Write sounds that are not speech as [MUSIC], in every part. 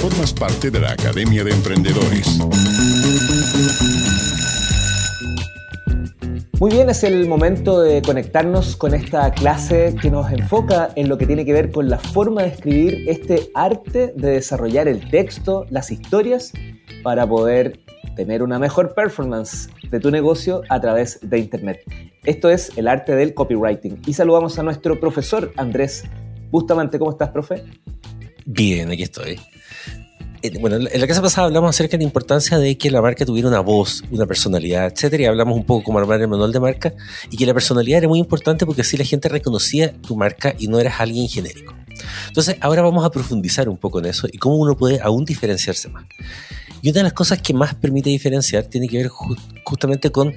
Formas parte de la Academia de Emprendedores. Muy bien, es el momento de conectarnos con esta clase que nos enfoca en lo que tiene que ver con la forma de escribir este arte de desarrollar el texto, las historias, para poder tener una mejor performance de tu negocio a través de Internet. Esto es el arte del copywriting. Y saludamos a nuestro profesor Andrés Bustamante. ¿Cómo estás, profe? Bien, aquí estoy. Bueno, en la casa pasada hablamos acerca de la importancia de que la marca tuviera una voz, una personalidad, etcétera, y hablamos un poco cómo armar el manual de marca y que la personalidad era muy importante porque así la gente reconocía tu marca y no eras alguien genérico. Entonces, ahora vamos a profundizar un poco en eso y cómo uno puede aún diferenciarse más. Y una de las cosas que más permite diferenciar tiene que ver justamente con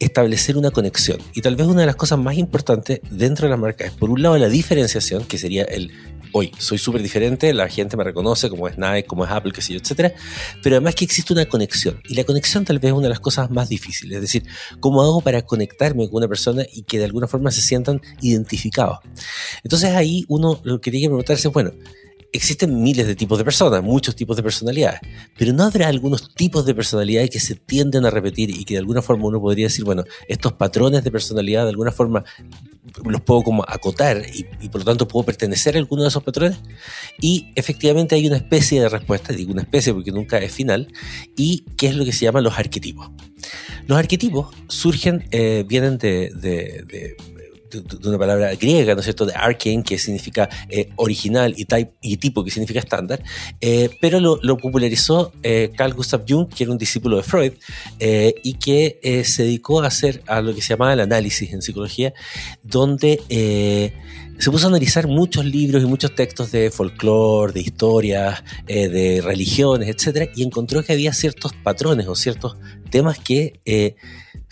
establecer una conexión. Y tal vez una de las cosas más importantes dentro de la marca es, por un lado, la diferenciación, que sería el hoy soy súper diferente, la gente me reconoce como es Nike, como es Apple, qué sé yo, etcétera, pero además que existe una conexión. Y la conexión tal vez es una de las cosas más difíciles, es decir, cómo hago para conectarme con una persona y que de alguna forma se sientan identificados. Entonces ahí uno lo que tiene que preguntarse es, bueno, existen miles de tipos de personas, muchos tipos de personalidades, pero ¿no habrá algunos tipos de personalidades que se tienden a repetir y que de alguna forma uno podría decir, bueno, estos patrones de personalidad de alguna forma los puedo como acotar y, por lo tanto puedo pertenecer a alguno de esos patrones? Y efectivamente hay una especie de respuesta, digo una especie porque nunca es final, y qué es lo que se llama los arquetipos. Los arquetipos surgen, eh, vienen de, una palabra griega, ¿no es cierto?, de arcane, que significa eh, original, y, type, y tipo, que significa estándar, eh, pero lo, popularizó eh, Carl Gustav Jung, que era un discípulo de Freud, y que se dedicó a hacer a lo que se llamaba el análisis en psicología, donde se puso a analizar muchos libros y muchos textos de folclore, de historias, de religiones, etc. Y encontró que había ciertos patrones o ciertos temas que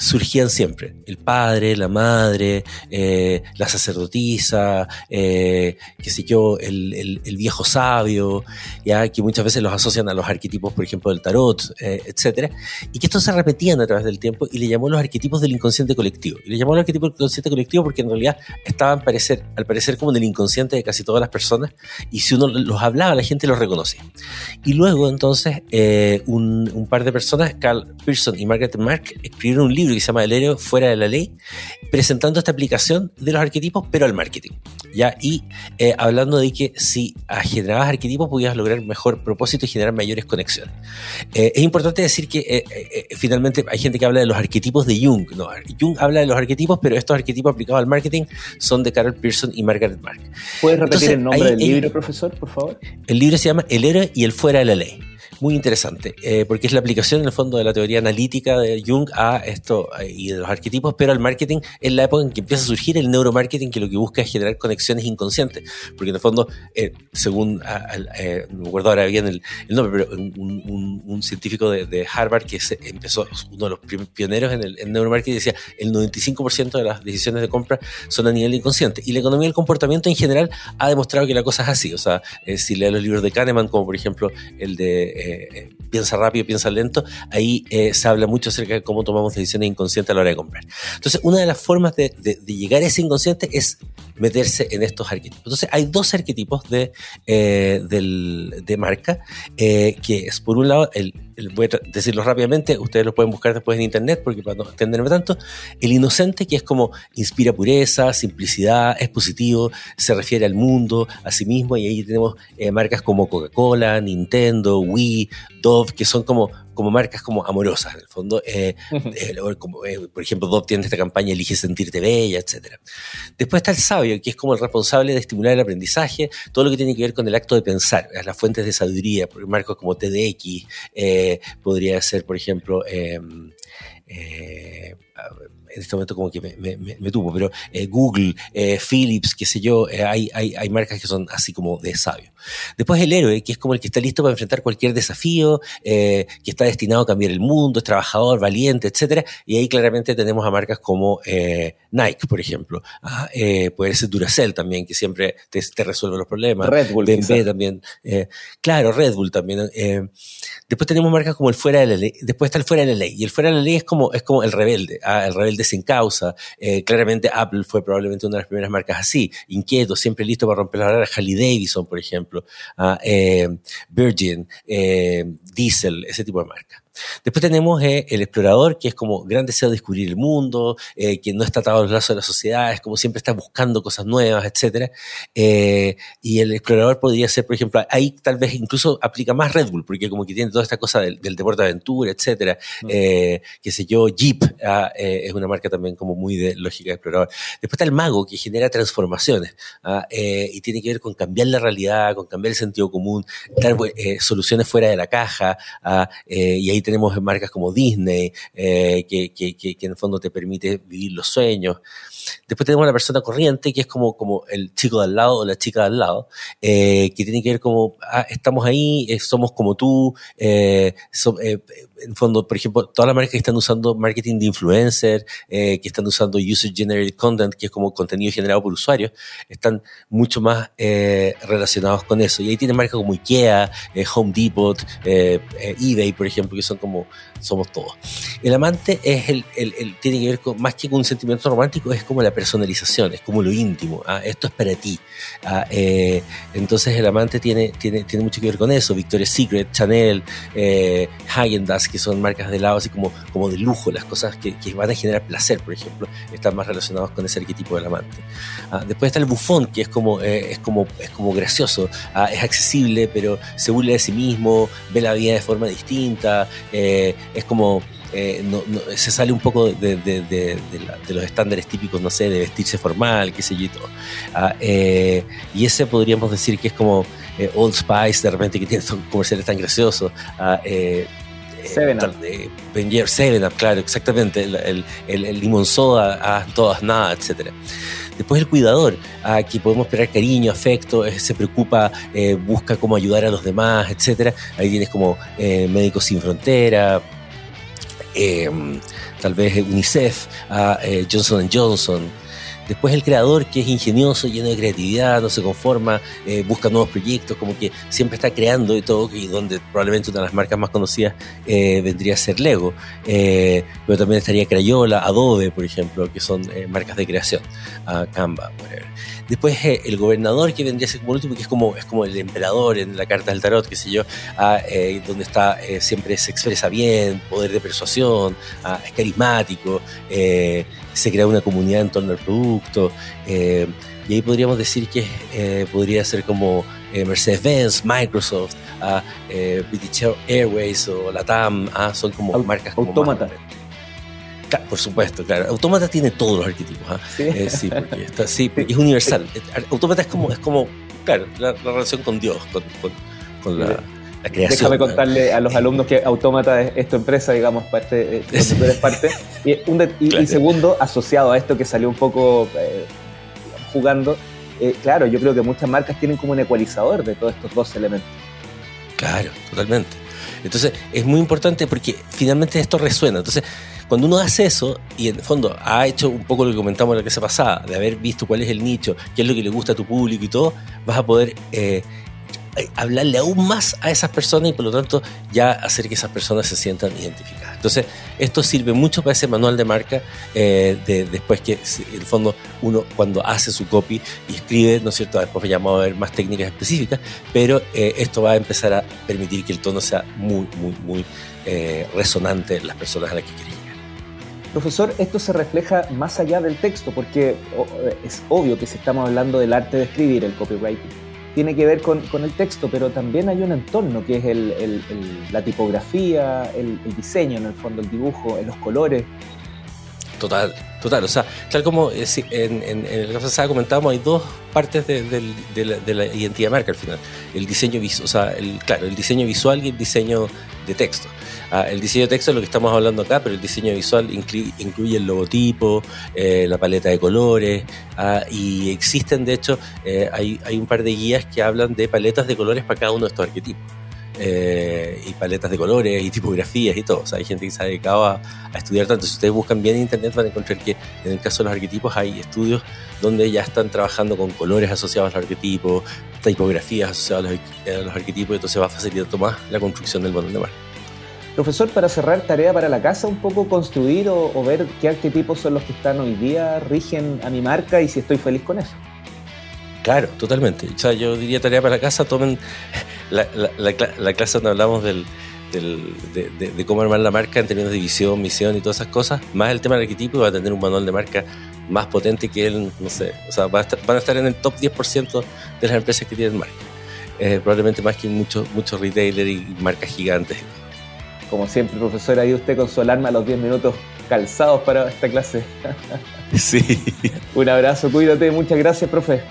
surgían siempre. El padre, la madre, eh, la sacerdotisa, eh, qué sé yo, el, viejo sabio, ya que muchas veces los asocian a los arquetipos, por ejemplo, del tarot, eh, etcétera, y que estos se repetían a través del tiempo y le llamó los arquetipos del inconsciente colectivo. Y le llamó los arquetipos del inconsciente colectivo porque en realidad estaban parecer, al parecer como en el inconsciente de casi todas las personas y si uno los hablaba la gente los reconocía. Y luego entonces un, un par de personas, Carl Pearson y Margaret Mark, escribieron un libro que se llama El héroe fuera de la ley, presentando esta aplicación de los arquetipos, pero al marketing. ¿ya? Y eh, hablando de que si generabas arquetipos podías lograr mejor propósito y generar mayores conexiones. Eh, es importante decir que eh, finalmente hay gente que habla de los arquetipos de Jung. No, Jung habla de los arquetipos, pero estos arquetipos aplicados al marketing son de Carol Pearson y Margaret Mark. ¿Puedes repetir el nombre del libro, profesor, por favor? El libro se llama El héroe y el fuera de la ley muy interesante, eh, porque es la aplicación en el fondo de la teoría analítica de Jung a esto eh, y de los arquetipos, pero al marketing en la época en que empieza a surgir el neuromarketing, que lo que busca es generar conexiones inconscientes, porque en el fondo, eh, según, no me acuerdo ahora bien el, nombre, pero un, científico de, Harvard que se empezó, uno de los pioneros en el neuromarketing, decía, el 95% de las decisiones de compra son a nivel inconsciente, y la economía del comportamiento en general ha demostrado que la cosa es así, o sea, si lees los libros de Kahneman, como por ejemplo el de eh, piensa rápido, piensa lento, ahí eh, se habla mucho acerca de cómo tomamos decisiones inconscientes a la hora de comprar. Entonces, una de las formas de, llegar a ese inconsciente es meterse en estos arquetipos. Entonces, hay dos arquetipos de, eh, de marca, que es por un lado el voy a decirlo rápidamente, ustedes lo pueden buscar después en internet porque para no extenderme tanto, el inocente que es como inspira pureza, simplicidad, es positivo, se refiere al mundo, a sí mismo y ahí tenemos eh, marcas como Coca-Cola, Nintendo, Wii, Dove, que son como como marcas como amorosas, en el fondo. Eh, eh, como, eh, por ejemplo, Dove tiene esta campaña Elige sentirte bella, etc. Después está el sabio, que es como el responsable de estimular el aprendizaje, todo lo que tiene que ver con el acto de pensar, las fuentes de sabiduría, marcos como TDX, podría ser, por ejemplo, em, en este momento como que me, me, tuvo, pero eh, Google, eh, Philips, qué sé yo, eh, hay, hay, hay, marcas que son así como de sabio. Después el héroe, que es como el que está listo para enfrentar cualquier desafío, que está destinado a cambiar el mundo, es trabajador, valiente, etcétera. Y ahí claramente tenemos a marcas como Nike, por ejemplo. Ah, puede ser Duracell también, que siempre te, resuelve los problemas. Red Bull. BMW también. claro, Red Bull también. después tenemos marcas como el fuera de la ley. Después está el fuera de la ley. Y el fuera de la ley es como, es como el rebelde. El rebelde sin causa. Eh, claramente Apple fue probablemente una de las primeras marcas así, inquieto, siempre listo para romper la barrera. Harley Davidson, por ejemplo, ah, eh, Virgin, eh, Diesel, ese tipo de marcas. Después tenemos eh, el explorador, que es como gran deseo de descubrir el mundo, eh, que no está atado a los lazos de la sociedad, es como siempre está buscando cosas nuevas, etc. Eh, y el explorador podría ser, por ejemplo, ahí tal vez incluso aplica más Red Bull, porque como que tiene toda esta cosa del, deporte de aventura, etc. Mm. qué sé yo, Jeep ah, es una marca también como muy de lógica de explorador. Después está el mago, que genera transformaciones ah, y tiene que ver con cambiar la realidad, con cambiar el sentido común, dar soluciones fuera de la caja, ah, y ahí tenemos marcas como Disney, eh, que, que, que, en el fondo te permite vivir los sueños. Después tenemos la persona corriente, que es como, como el chico de al lado o la chica de al lado, eh, que tiene que ver como, ah, estamos ahí, eh, somos como tú, eh, en fondo, por ejemplo, todas las marcas que están usando marketing de influencer, que están usando user-generated content, que es como contenido generado por usuarios, están mucho más relacionados con eso. Y ahí tienen marcas como IKEA, Home Depot, eBay, por ejemplo, que son como, somos todos. El amante es el, el, el tiene que ver con, más que con un sentimiento romántico, es como la personalización, es como lo íntimo. ¿ah? Esto es para ti. ¿ah? Eh, entonces el amante tiene, tiene, tiene mucho que ver con eso. Victoria's Secret, Chanel, eh, Dazs, que son marcas de lado así como, como de lujo, las cosas que, que, van a generar placer, por ejemplo, están más relacionados con ese arquetipo del amante. ¿ah? Después está el bufón, que es como, eh, es como, es como gracioso, ¿ah? es accesible, pero se burla de sí mismo, ve la vida de forma distinta, eh, es como eh, no, se sale un poco de, los estándares típicos, no sé, de vestirse formal, qué sé yo y todo. Ah, eh, y ese podríamos decir que es como eh, Old Spice, de repente, que tiene comerciales tan graciosos. Ah, Seven Up. Seven Up, claro, exactamente. El, el, limón soda, ah, todas nada, etcétera. Después el cuidador, que podemos esperar cariño, afecto, se preocupa, busca cómo ayudar a los demás, etcétera. Ahí tienes como Médicos Sin Frontera, tal vez UNICEF, a eh, Johnson Johnson. Después el creador que es ingenioso, lleno de creatividad, no se conforma, eh, busca nuevos proyectos, como que siempre está creando y todo, y donde probablemente una de las marcas más conocidas eh, vendría a ser Lego, pero también estaría Crayola, Adobe, por ejemplo, que son marcas de creación, Canva, whatever. Después eh, el gobernador que vendría a ser como último, que es como, es como el emperador en la carta del tarot, qué sé yo, ah, eh, donde está eh, siempre se expresa bien, poder de persuasión, ah, es carismático, se crea una comunidad en torno al producto. Y ahí podríamos decir que podría ser como Mercedes-Benz, Microsoft, ah, British Airways o Latam, son como marcas como autómata por supuesto, claro. Autómata tiene todos los arquetipos. ¿ah? ¿Sí? Eh, sí, porque, está, sí, porque es universal. Autómata es como, es como claro, la, relación con Dios, con, con, la, la, creación. Déjame contarle a los alumnos que Autómata es, tu empresa, digamos, parte, eh, tú eres parte. Y, un y, segundo, asociado a esto que salió un poco eh, jugando, claro, yo creo que muchas marcas tienen como un ecualizador de todos estos dos elementos. Claro, totalmente. Entonces, es muy importante porque finalmente esto resuena. Entonces, cuando uno hace eso, y en el fondo ha hecho un poco lo que comentamos en la clase pasada, de haber visto cuál es el nicho, qué es lo que le gusta a tu público y todo, vas a poder eh, eh, hablarle aún más a esas personas y por lo tanto ya hacer que esas personas se sientan identificadas. Entonces, esto sirve mucho para ese manual de marca, eh, de, después que en el fondo uno cuando hace su copy y escribe, ¿no es cierto? Después llamado a ver más técnicas específicas, pero esto va a empezar a permitir que el tono sea muy, muy, muy resonante en las personas a las que quería Profesor, esto se refleja más allá del texto, porque es obvio que si estamos hablando del arte de escribir, el copywriting, tiene que ver con, el texto, pero también hay un entorno que es la tipografía, el, diseño, en el fondo, el dibujo, los colores. Total, total. O sea, tal como eh, en, en, en el caso comentábamos, hay dos partes de, la, identidad de marca al final. El diseño o sea, el, claro, el diseño visual y el diseño de texto. Ah, el diseño de texto es lo que estamos hablando acá, pero el diseño visual incluye, el logotipo, eh, la paleta de colores, ah, y existen, de hecho, eh, hay, un par de guías que hablan de paletas de colores para cada uno de estos arquetipos. Eh, y paletas de colores y tipografías y todo. O sea, hay gente que se ha dedicado a, estudiar tanto. Si ustedes buscan bien en internet van a encontrar que en el caso de los arquetipos hay estudios donde ya están trabajando con colores asociados a los arquetipos, tipografías asociadas a los, arquetipos, y entonces va a facilitar más la construcción del manual de marca. Profesor, para cerrar, tarea para la casa, un poco construir o, ver qué arquetipos son los que están hoy día, rigen a mi marca y si estoy feliz con eso. Claro, totalmente. O sea, yo diría tarea para la casa, tomen [LAUGHS] la, la, clase donde hablamos del, de, cómo armar la marca en términos de visión, misión y todas esas cosas, más el tema del arquetipo va a tener un manual de marca más potente que él, no sé, o sea, van a estar en el top 10% de las empresas que tienen marca. Eh, probablemente más que muchos muchos retailers y marcas gigantes. Como siempre, profesor, ahí usted con su alarma a los 10 minutos calzados para esta clase. [LAUGHS] sí. Un abrazo, cuídate, muchas gracias, profe.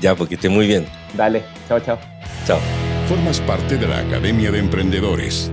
Ya, porque esté muy bien. Dale, chao, chao. Chao. Formas parte de la Academia de Emprendedores.